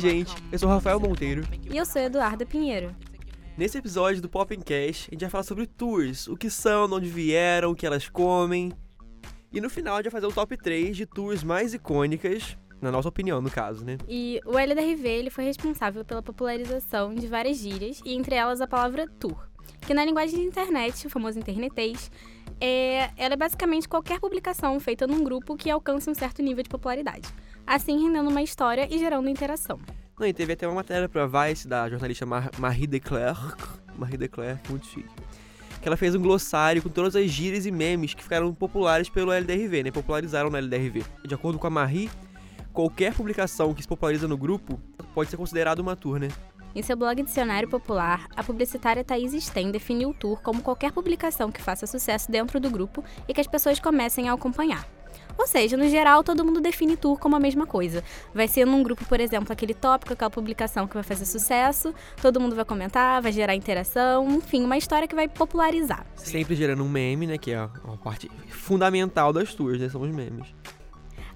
gente, eu sou Rafael Monteiro. E eu sou Eduarda Pinheiro. Nesse episódio do Poppencast, a gente vai falar sobre tours, o que são, de onde vieram, o que elas comem. E no final a gente vai fazer o top 3 de tours mais icônicas, na nossa opinião, no caso, né? E o LDRV ele foi responsável pela popularização de várias gírias, e entre elas a palavra tour, que na linguagem de internet, o famoso internetês, é, ela é basicamente qualquer publicação feita num grupo que alcance um certo nível de popularidade assim rendendo uma história e gerando interação. Não, e teve até uma matéria pra Vice da jornalista Mar Marie Declerc, Marie Declerc, muito chique, que ela fez um glossário com todas as gírias e memes que ficaram populares pelo LDRV, né? Popularizaram no LDRV. De acordo com a Marie, qualquer publicação que se populariza no grupo pode ser considerada uma tour, né? Em seu blog Dicionário Popular, a publicitária Thaís Sten definiu o tour como qualquer publicação que faça sucesso dentro do grupo e que as pessoas comecem a acompanhar. Ou seja, no geral, todo mundo define tour como a mesma coisa. Vai ser num grupo, por exemplo, aquele tópico, aquela publicação que vai fazer sucesso, todo mundo vai comentar, vai gerar interação, enfim, uma história que vai popularizar. Sempre gerando um meme, né? Que é uma parte fundamental das tours, né? São os memes.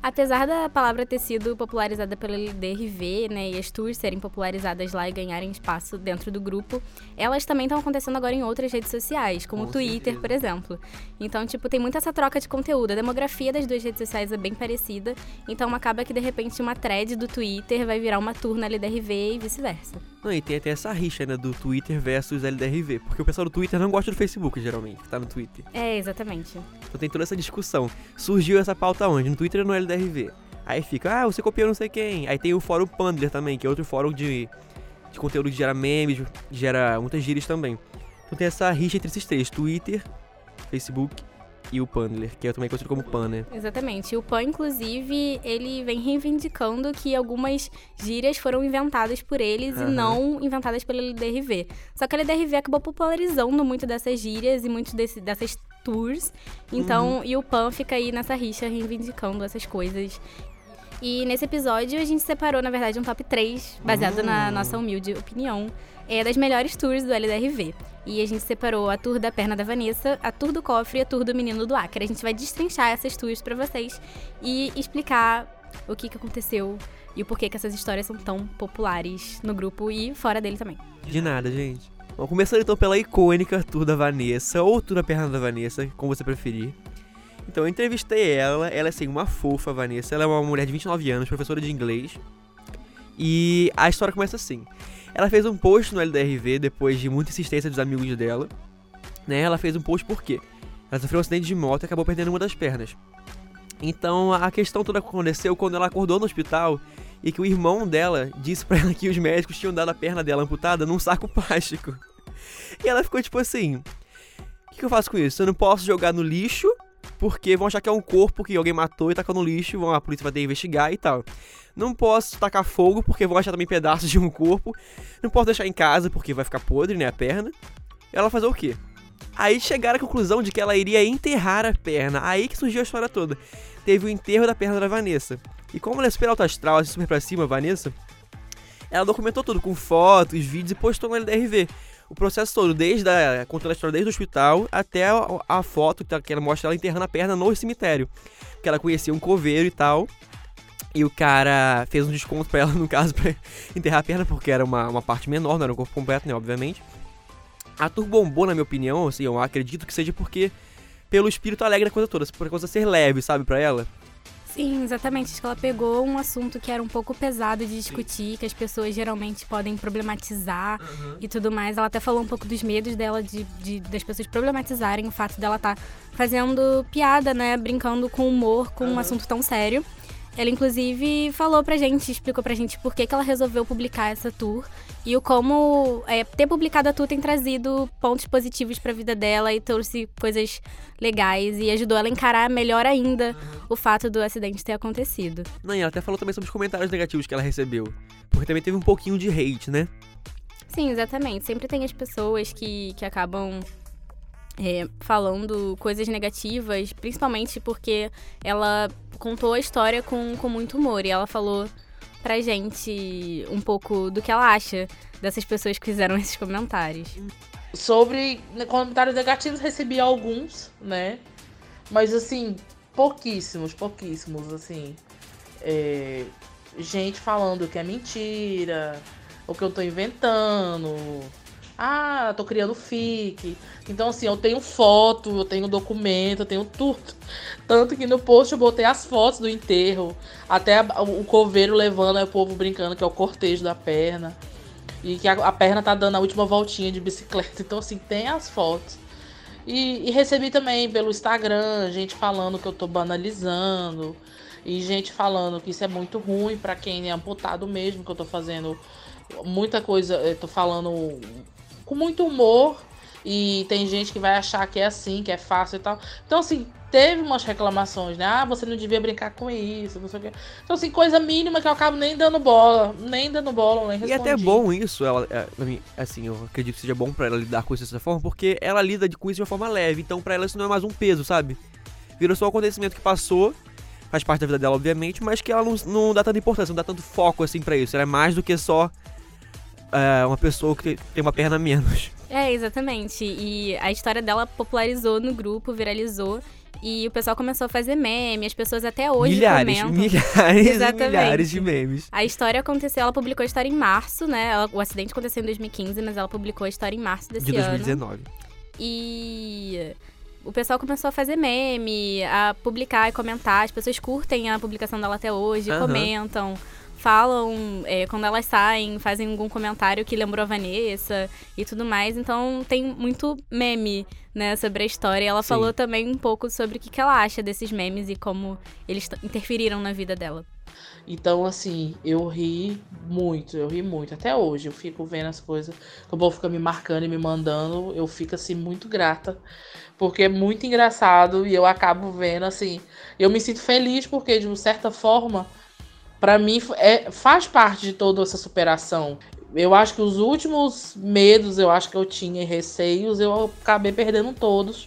Apesar da palavra ter sido popularizada pelo LDRV, né, e as tours serem popularizadas lá e ganharem espaço dentro do grupo, elas também estão acontecendo agora em outras redes sociais, como o Twitter, certeza. por exemplo. Então, tipo, tem muita essa troca de conteúdo. A demografia das duas redes sociais é bem parecida, então acaba que de repente uma thread do Twitter vai virar uma tour na LDRV e vice-versa. Não, e tem até essa rixa, né, do Twitter versus LDRV, porque o pessoal do Twitter não gosta do Facebook, geralmente, que tá no Twitter. É, exatamente. Então tem toda essa discussão. Surgiu essa pauta onde? No Twitter ou no LDRV? Aí fica, ah, você copiou não sei quem. Aí tem o fórum Pandler também, que é outro fórum de, de conteúdo que gera memes, gera muitas gírias também. Então tem essa rixa entre esses três, Twitter, Facebook e o Pandler, que é também conhecido como Pan, né? Exatamente. O Pan, inclusive, ele vem reivindicando que algumas gírias foram inventadas por eles e não inventadas pelo LDRV. Só que a LDRV acabou popularizando muito dessas gírias e muito desse, dessas tours. Então, uhum. e o Pan fica aí nessa rixa reivindicando essas coisas. E nesse episódio a gente separou, na verdade, um top 3, baseado uhum. na nossa humilde opinião, é das melhores tours do LDRV. E a gente separou a tour da perna da Vanessa, a tour do cofre e a tour do menino do Acre. A gente vai destrinchar essas tours para vocês e explicar o que, que aconteceu e o porquê que essas histórias são tão populares no grupo e fora dele também. De nada, gente. Bom, começando então pela icônica tour da Vanessa, ou tour da perna da Vanessa, como você preferir. Então eu entrevistei ela, ela é assim, uma fofa, Vanessa. Ela é uma mulher de 29 anos, professora de inglês. E a história começa assim. Ela fez um post no LDRV depois de muita insistência dos amigos dela. Né? Ela fez um post por quê? Ela sofreu um acidente de moto e acabou perdendo uma das pernas. Então a questão toda aconteceu quando ela acordou no hospital e que o irmão dela disse para ela que os médicos tinham dado a perna dela amputada num saco plástico. E ela ficou tipo assim: O que, eu faço com isso? Eu não posso jogar no lixo porque vão achar que é um corpo que alguém matou e tacou no lixo, vão, a polícia vai ter que investigar e tal. Não posso tacar fogo porque vão achar também pedaços de um corpo. Não posso deixar em casa porque vai ficar podre, né, a perna. Ela fazer o quê? Aí chegaram à conclusão de que ela iria enterrar a perna. Aí que surgiu a história toda. Teve o enterro da perna da Vanessa. E como ela é super alto astral, assim, super pra cima, Vanessa, ela documentou tudo com fotos, vídeos e postou no LDRV o processo todo, desde a, contando a história desde o hospital até a, a foto que ela mostra ela enterrando a perna no cemitério. Que ela conhecia um coveiro e tal. E o cara fez um desconto pra ela, no caso, pra enterrar a perna, porque era uma, uma parte menor, não era um corpo completo, né, obviamente. A tour bombou, na minha opinião, assim, eu acredito que seja porque pelo espírito alegre da coisa toda, por coisa ser leve, sabe, pra ela. Sim, exatamente. Acho que ela pegou um assunto que era um pouco pesado de discutir, Sim. que as pessoas geralmente podem problematizar uhum. e tudo mais. Ela até falou um pouco dos medos dela de, de das pessoas problematizarem o fato dela estar tá fazendo piada, né? Brincando com humor com uhum. um assunto tão sério. Ela, inclusive, falou pra gente, explicou pra gente por que, que ela resolveu publicar essa tour e o como é, ter publicado a tour tem trazido pontos positivos pra vida dela e trouxe coisas legais e ajudou ela a encarar melhor ainda uhum. o fato do acidente ter acontecido. Não, e ela até falou também sobre os comentários negativos que ela recebeu. Porque também teve um pouquinho de hate, né? Sim, exatamente. Sempre tem as pessoas que, que acabam é, falando coisas negativas, principalmente porque ela contou a história com, com muito humor e ela falou pra gente um pouco do que ela acha dessas pessoas que fizeram esses comentários. Sobre né, comentários negativos, recebi alguns, né? Mas assim, pouquíssimos, pouquíssimos, assim. É... gente falando que é mentira, ou que eu tô inventando. Ah, tô criando fic. Então, assim, eu tenho foto, eu tenho documento, eu tenho tudo. Tanto que no post eu botei as fotos do enterro. Até o coveiro levando, aí o povo brincando que é o cortejo da perna. E que a, a, perna tá dando a última voltinha de bicicleta. Então, assim, tem as fotos. E, e recebi também pelo Instagram gente falando que eu tô banalizando. E gente falando que isso é muito ruim para quem é amputado mesmo, que eu tô fazendo muita coisa, eu tô falando com muito humor. E tem gente que vai achar que é assim, que é fácil e tal. Então, assim, teve umas reclamações, né? Ah, você não devia brincar com isso, não sei o quê. Então, assim, coisa mínima que eu acabo nem dando bola, nem dando bola, nem respondi. E é até bom isso, ela, é, assim, eu acredito que seja bom para ela lidar com isso dessa forma, porque ela lida com isso de uma forma leve. Então, para ela isso não é mais um peso, sabe? Virou só um acontecimento que passou, faz parte da vida dela, obviamente, mas que ela não, não dá tanta importância, não dá tanto foco, assim, para isso. Ela é mais do que só é, uma pessoa que tem uma perna menos. É, exatamente. E a história dela popularizou no grupo, viralizou. E o pessoal começou a fazer meme, as pessoas até hoje milhares, comentam. Milhares Exatamente. milhares de memes. A história aconteceu, ela publicou a história em março, né? O acidente aconteceu em 2015, mas ela publicou a história em março desse de 2019. ano. E o pessoal começou a fazer meme, a publicar e comentar. As pessoas curtem a publicação dela até hoje, uhum. comentam falam, é, quando elas saem, fazem algum comentário que lembrou a Vanessa e tudo mais. Então tem muito meme, né, sobre a história. E ela Sim. falou também um pouco sobre o que, que ela acha desses memes e como eles interferiram na vida dela. Então, assim, eu ri muito, eu ri muito. Até hoje, eu fico vendo as coisas, o povo fica me marcando e me mandando, eu fico, assim, muito grata. Porque é muito engraçado e eu acabo vendo, assim. Eu me sinto feliz porque, de uma certa forma, para mim é, faz parte de toda essa superação. Eu acho que os últimos medos, eu acho que eu tinha e receios, eu acabei perdendo todos,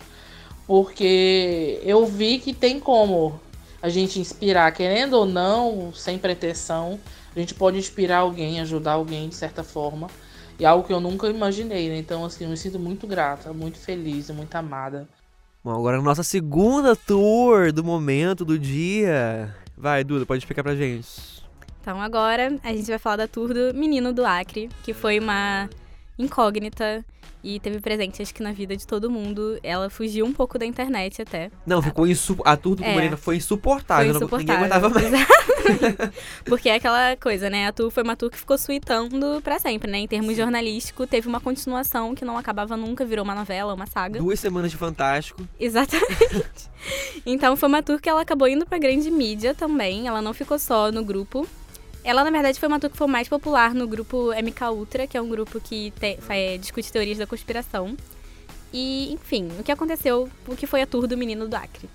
porque eu vi que tem como a gente inspirar, querendo ou não, sem pretensão, a gente pode inspirar alguém, ajudar alguém de certa forma. E é algo que eu nunca imaginei, né? Então, assim, eu me sinto muito grata, muito feliz, muito amada. Bom, agora a nossa segunda tour do momento, do dia. Vai, Duda, pode explicar pra gente. Então agora a gente vai falar da tour do Menino do Acre, que foi uma incógnita e teve presente, acho que na vida de todo mundo. Ela fugiu um pouco da internet até. Não, ficou insu... A tour do é, Marina foi insuportável. Foi insuportável. Ninguém aguentava mais. Porque é aquela coisa, né? A tour foi uma tour que ficou suitando pra sempre, né? Em termos Sim. jornalísticos, teve uma continuação que não acabava nunca, virou uma novela, uma saga. Duas semanas de Fantástico. Exatamente. então foi uma tour que ela acabou indo pra grande mídia também. Ela não ficou só no grupo. Ela, na verdade, foi uma tour que foi mais popular no grupo MK Ultra, que é um grupo que te, é, discute teorias da conspiração. E, enfim, o que aconteceu, o que foi a tour do menino do Acre.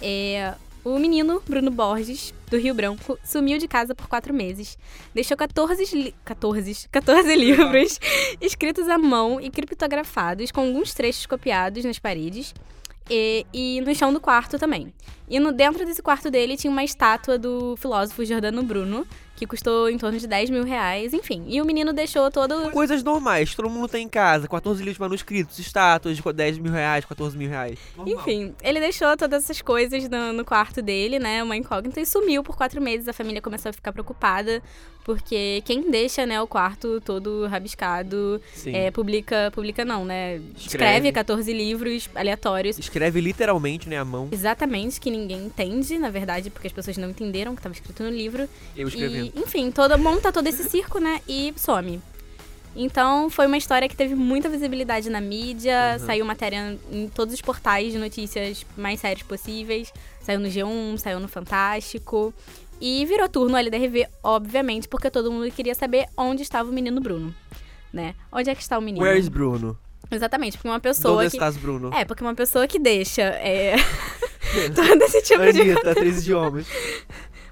É, o menino, Bruno Borges, do Rio Branco, sumiu de casa por quatro meses. Deixou 14, li 14, 14 livros escritos à mão e criptografados, com alguns trechos copiados nas paredes. E, e, no chão do quarto também. E no, dentro desse quarto dele tinha uma estátua do filósofo Giordano Bruno, que custou em torno de 10 mil reais, enfim. E o menino deixou todo. Coisas normais, todo mundo tem em casa, 14 livros manuscritos, estátuas de 10 mil reais, 14 mil reais. Normal. Enfim, ele deixou todas essas coisas no, no quarto dele, né? Uma incógnita, e sumiu por quatro meses. A família começou a ficar preocupada, porque quem deixa, né, o quarto todo rabiscado, é, publica. Publica não, né? Escreve. Escreve 14 livros aleatórios. Escreve literalmente, né, a mão. Exatamente, que ninguém entende, na verdade, porque as pessoas não entenderam o que estava escrito no livro. Eu escrevendo. Enfim, toda, monta todo esse circo, né? E some. Então foi uma história que teve muita visibilidade na mídia, uhum. saiu matéria em todos os portais de notícias mais sérios possíveis. Saiu no G1, saiu no Fantástico. E virou turno LDRV, obviamente, porque todo mundo queria saber onde estava o menino Bruno. Né? Onde é que está o menino? Where's Bruno? Exatamente, porque uma pessoa. Onde que... estás, Bruno? É, porque uma pessoa que deixa. É... todo esse tipo Anitta, de. atriz idiomas.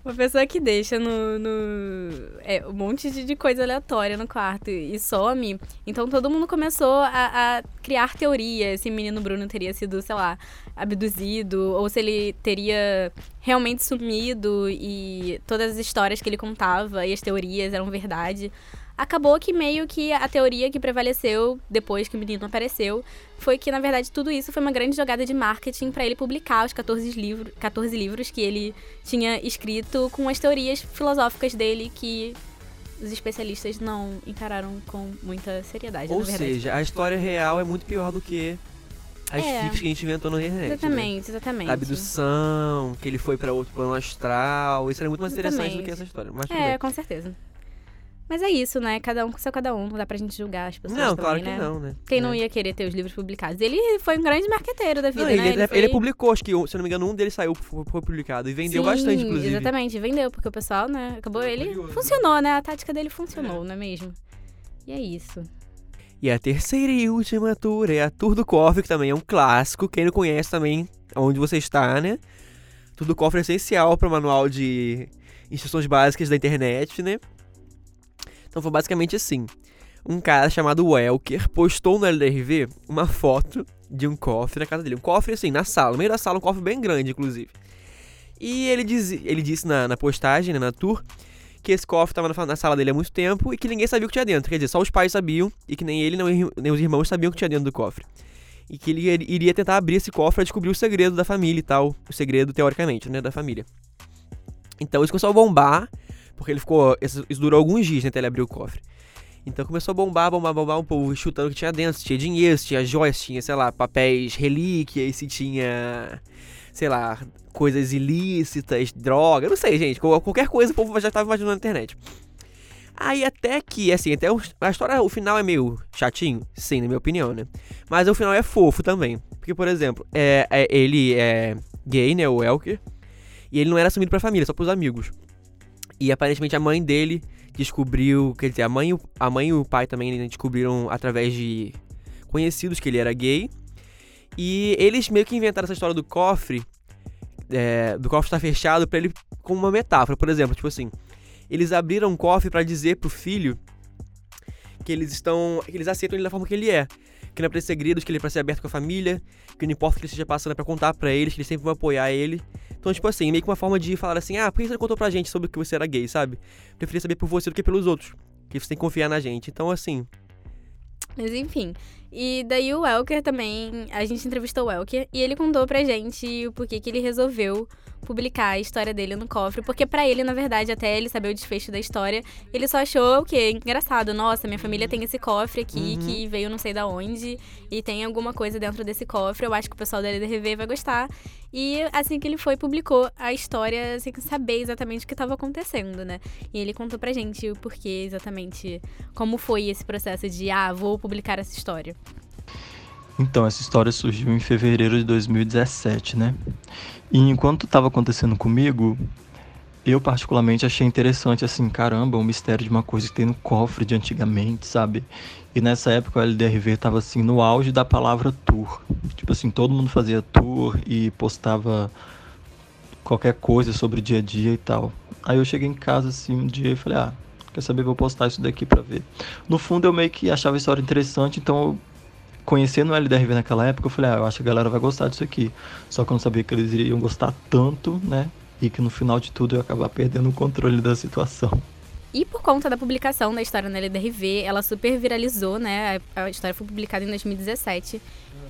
Uma pessoa que deixa no, no é, um monte de, coisa aleatória no quarto e some. Então todo mundo começou a, a, criar teorias se o menino Bruno teria sido, sei lá, abduzido, ou se ele teria realmente sumido e todas as histórias que ele contava e as teorias eram verdade. acabou que meio que a teoria que prevaleceu depois que o menino apareceu foi que, na verdade, tudo isso foi uma grande jogada de marketing para ele publicar os 14, livro, 14 livros que ele tinha escrito com as teorias filosóficas dele que os especialistas não encararam com muita seriedade. Ou seja, a história real é muito pior do que as é, fics que a gente inventou na internet. Exatamente, né? exatamente. A abdução, que ele foi para outro plano astral. Isso era muito mais exatamente. interessante do que essa história. Mas é, com certeza. Mas é isso, né? Cada um com seu cada um. Não dá pra gente julgar as pessoas. Não, também, claro né? que não, né? Quem não é. ia querer ter os livros publicados? Ele foi um grande marqueteiro da vida, não, né? Ele, ele, foi... ele, publicou, acho que, se não me engano, um deles saiu, foi publicado. E vendeu Sim, bastante, inclusive. Exatamente, vendeu, porque o pessoal, né? Acabou. É, ele curioso, funcionou, né? A tática dele funcionou, não é mesmo? E é isso. E a terceira e última tour é a Tour do Cofre, que também é um clássico. Quem não conhece também, onde você está, né? Tour do Cofre é essencial para o manual de instruções básicas da internet, né? Então foi basicamente assim. Um cara chamado Welker postou no LDRV uma foto de um cofre na casa dele. Um cofre assim, na sala, no meio da sala, um cofre bem grande, inclusive. E ele, diz, ele disse na, na postagem, né, na tour, que esse cofre estava na, na, sala dele há muito tempo e que ninguém sabia o que tinha dentro. Quer dizer, só os pais sabiam e que nem ele nem os irmãos sabiam o que tinha dentro do cofre. E que ele iria tentar abrir esse cofre para descobrir o segredo da família e tal. O segredo, teoricamente, né, da família. Então isso começou a bombar porque ele ficou. Isso, durou alguns dias né, até ele abrir o cofre. Então começou a bombar, bombar, bombar um povo chutando o que tinha dentro. Se tinha dinheiro, se tinha joias, tinha, sei lá, papéis, relíquias, se tinha, sei lá, coisas ilícitas, droga, não sei, gente. Qualquer coisa o povo já estava imaginando na internet. Aí até que, assim, até a história, o final é meio chatinho, sim, na minha opinião, né? Mas o final é fofo também. Porque, por exemplo, é, é ele é gay, né, o Elker, e ele não era assumido pra família, só pros amigos. E aparentemente a mãe dele descobriu, quer dizer, a mãe, a mãe e o pai também né, descobriram através de conhecidos que ele era gay. E eles meio que inventaram essa história do cofre, é, do cofre estar fechado para ele como uma metáfora, por exemplo, tipo assim, eles abriram um cofre para dizer pro filho que eles estão, que eles aceitam ele da forma que ele é, que não é pra ter segredos, que ele é pra ser aberto com a família, que não importa o que ele esteja passando é pra contar pra eles, que eles sempre vão apoiar ele. Então, tipo assim, meio que uma forma de falar assim, ah, por que você não contou pra gente sobre que você era gay, sabe? Preferia saber por você do que pelos outros. Que você tem que confiar na gente. Então, assim. Mas enfim. E daí o Elker também, a gente entrevistou o Elker e ele contou pra gente o porquê que ele resolveu publicar a história dele no cofre, porque para ele, na verdade, até ele saber o desfecho da história, ele só achou o quê? Engraçado. Nossa, minha família tem esse cofre aqui uhum. que veio não sei da onde e tem alguma coisa dentro desse cofre. Eu acho que o pessoal da LDRV vai gostar. E assim que ele foi, publicou a história sem saber exatamente o que estava acontecendo, né? E ele contou pra gente o porquê exatamente, como foi esse processo de, ah, vou publicar essa história. Então, essa história surgiu em fevereiro de 2017, né? E enquanto estava acontecendo comigo, eu particularmente achei interessante, assim, caramba, o mistério de uma coisa que tem no cofre de antigamente, sabe? E nessa época o LDRV estava assim, no auge da palavra tour. Tipo assim, todo mundo fazia tour e postava qualquer coisa sobre o dia a dia e tal. Aí eu cheguei em casa, assim, um dia e falei, ah, quer saber, vou postar isso daqui pra ver. No fundo eu meio que achava a história interessante, então eu conhecendo o LDRV naquela época, eu falei, ah, eu acho que a galera vai gostar disso aqui. Só que eu não sabia que eles iriam gostar tanto, né? E que no final de tudo eu ia acabar perdendo o controle da situação. E por conta da publicação da história na LDRV, ela super viralizou, né? A história foi publicada em 2017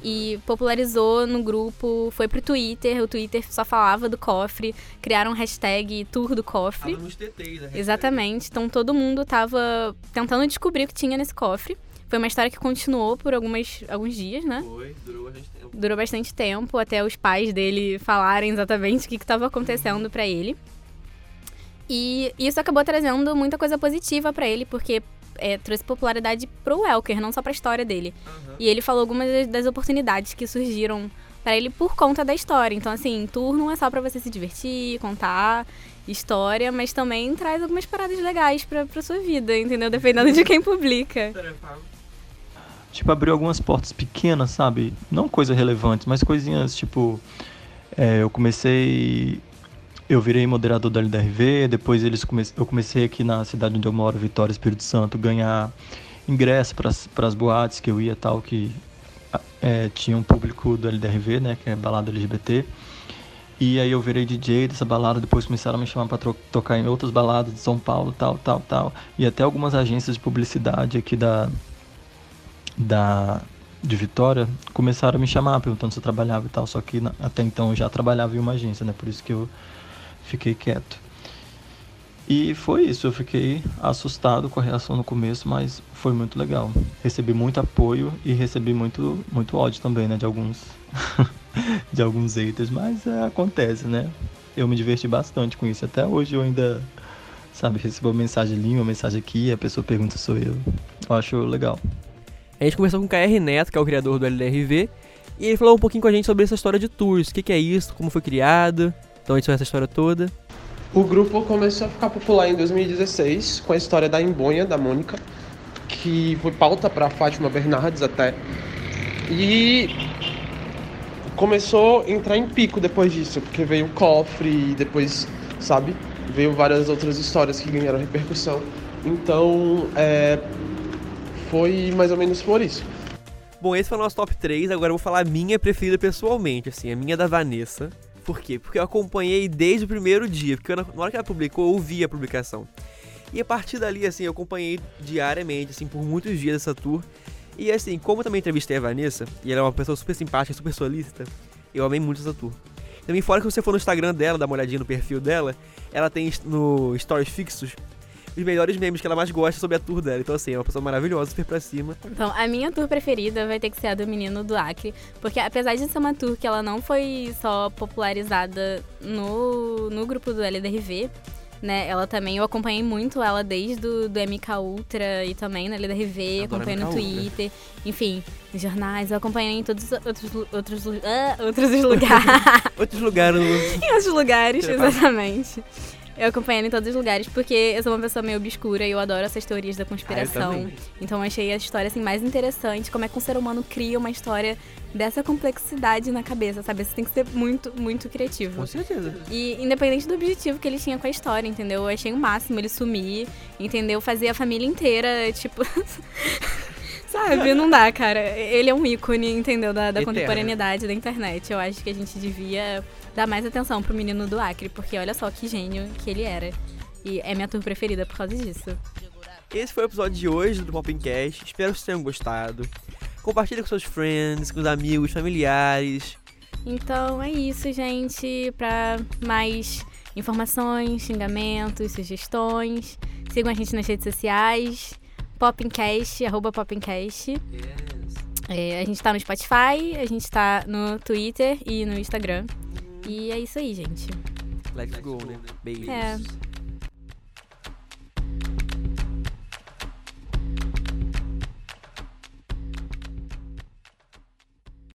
e popularizou no grupo, foi pro Twitter, o Twitter só falava do cofre, criaram um hashtag Tour do Cofre. Tava nos TTs, a Exatamente, então todo mundo tava tentando descobrir o que tinha nesse cofre. Foi uma história que continuou por algumas, alguns dias, né? Foi, durou bastante tempo. Durou bastante tempo, até os pais dele falarem exatamente o que estava acontecendo uhum. para ele. E isso acabou trazendo muita coisa positiva para ele, porque é, trouxe popularidade pro Welker, não só pra história dele. Uhum. E ele falou algumas das oportunidades que surgiram para ele por conta da história. Então, assim, tour não é só para você se divertir, contar história, mas também traz algumas paradas legais pra, pra sua vida, entendeu? Dependendo de quem publica tipo, abriu algumas portas pequenas, sabe? Não coisas relevantes, mas coisinhas tipo. É, eu comecei. Eu virei moderador da LDRV, depois eles come... eu comecei aqui na cidade onde eu moro, Vitória, Espírito Santo, ganhar ingresso para as boates que eu ia tal, que é, tinha um público do LDRV, né, que é balada LGBT. E aí eu virei DJ dessa balada, depois começaram a me chamar para tocar em outras baladas de São Paulo, tal, tal, tal. E até algumas agências de publicidade aqui da da de Vitória começaram a me chamar perguntando se eu trabalhava e tal, só que até então eu já trabalhava em uma agência, né? Por isso que eu fiquei quieto. E foi isso, eu fiquei assustado com a reação no começo, mas foi muito legal. Recebi muito apoio e recebi muito, muito ódio também, né, de alguns de alguns haters, mas é, acontece, né? Eu me diverti bastante com isso. Até hoje eu ainda, sabe, recebo uma mensagem ali, uma mensagem aqui, a pessoa pergunta sou eu. Eu acho legal. A gente conversou com o KR Neto, que é o criador do LDRV, e ele falou um pouquinho com a gente sobre essa história de tours, o que, que é isso, como foi criado. Então a gente essa história toda. O grupo começou a ficar popular em 2016 com a história da Embonha, da Mônica, que foi pauta para Fátima Bernardes até. E começou a entrar em pico depois disso, porque veio o cofre e depois, sabe, veio várias outras histórias que ganharam repercussão. Então, é, foi mais ou menos por isso. Bom, esse foi o nosso top 3, agora eu vou falar a minha preferida pessoalmente, assim, a minha da Vanessa. Por quê? Porque eu acompanhei desde o primeiro dia, porque eu, na hora que ela publicou, eu ouvi a publicação. E a partir dali, assim, eu acompanhei diariamente, assim, por muitos dias essa tour. E assim, como eu também entrevistei a Vanessa, e ela é uma pessoa super simpática, super solícita, eu amei muito essa tour. Também fora que você for no Instagram dela, dá uma olhadinha no perfil dela, ela tem no Stories fixos os melhores memes que ela mais gosta sobre a tour dela. Então, assim, é uma pessoa maravilhosa, super pra cima. Então, a minha tour preferida vai ter que ser a do Menino do Acre. Porque apesar de ser uma tour que ela não foi só popularizada no, no grupo do LDRV, né? Ela também, eu acompanhei muito ela desde do, do MK Ultra e também na LDRV, acompanhei no Twitter, Ultra. enfim, nos jornais, eu acompanhei em todos os outros, outros, uh, outros lugares. outros lugares. em outros lugares, exatamente. Eu acompanho em todos os lugares, porque eu sou uma pessoa meio obscura e eu adoro essas teorias da conspiração. Ah, então eu achei a história assim mais interessante, como é que um ser humano cria uma história dessa complexidade na cabeça, sabe? Você tem que ser muito, muito criativo. Com certeza. E independente do objetivo que ele tinha com a história, entendeu? Eu achei o máximo ele sumir, entendeu? Fazer a família inteira, tipo. Sabe, não dá, cara. Ele é um ícone, entendeu? Da, da contemporaneidade da internet. Eu acho que a gente devia dar mais atenção pro menino do Acre, porque olha só que gênio que ele era. E é minha tour preferida por causa disso. Esse foi o episódio de hoje do Popincast. Espero que vocês tenham gostado. Compartilhe com seus friends, com os amigos, familiares. Então é isso, gente. Pra mais informações, xingamentos, sugestões, sigam a gente nas redes sociais. Popincast, arroba Popincast. Yes. É, a gente tá no Spotify, a gente tá no Twitter e no Instagram. E é isso aí, gente. Let's go, né? Beijos. É.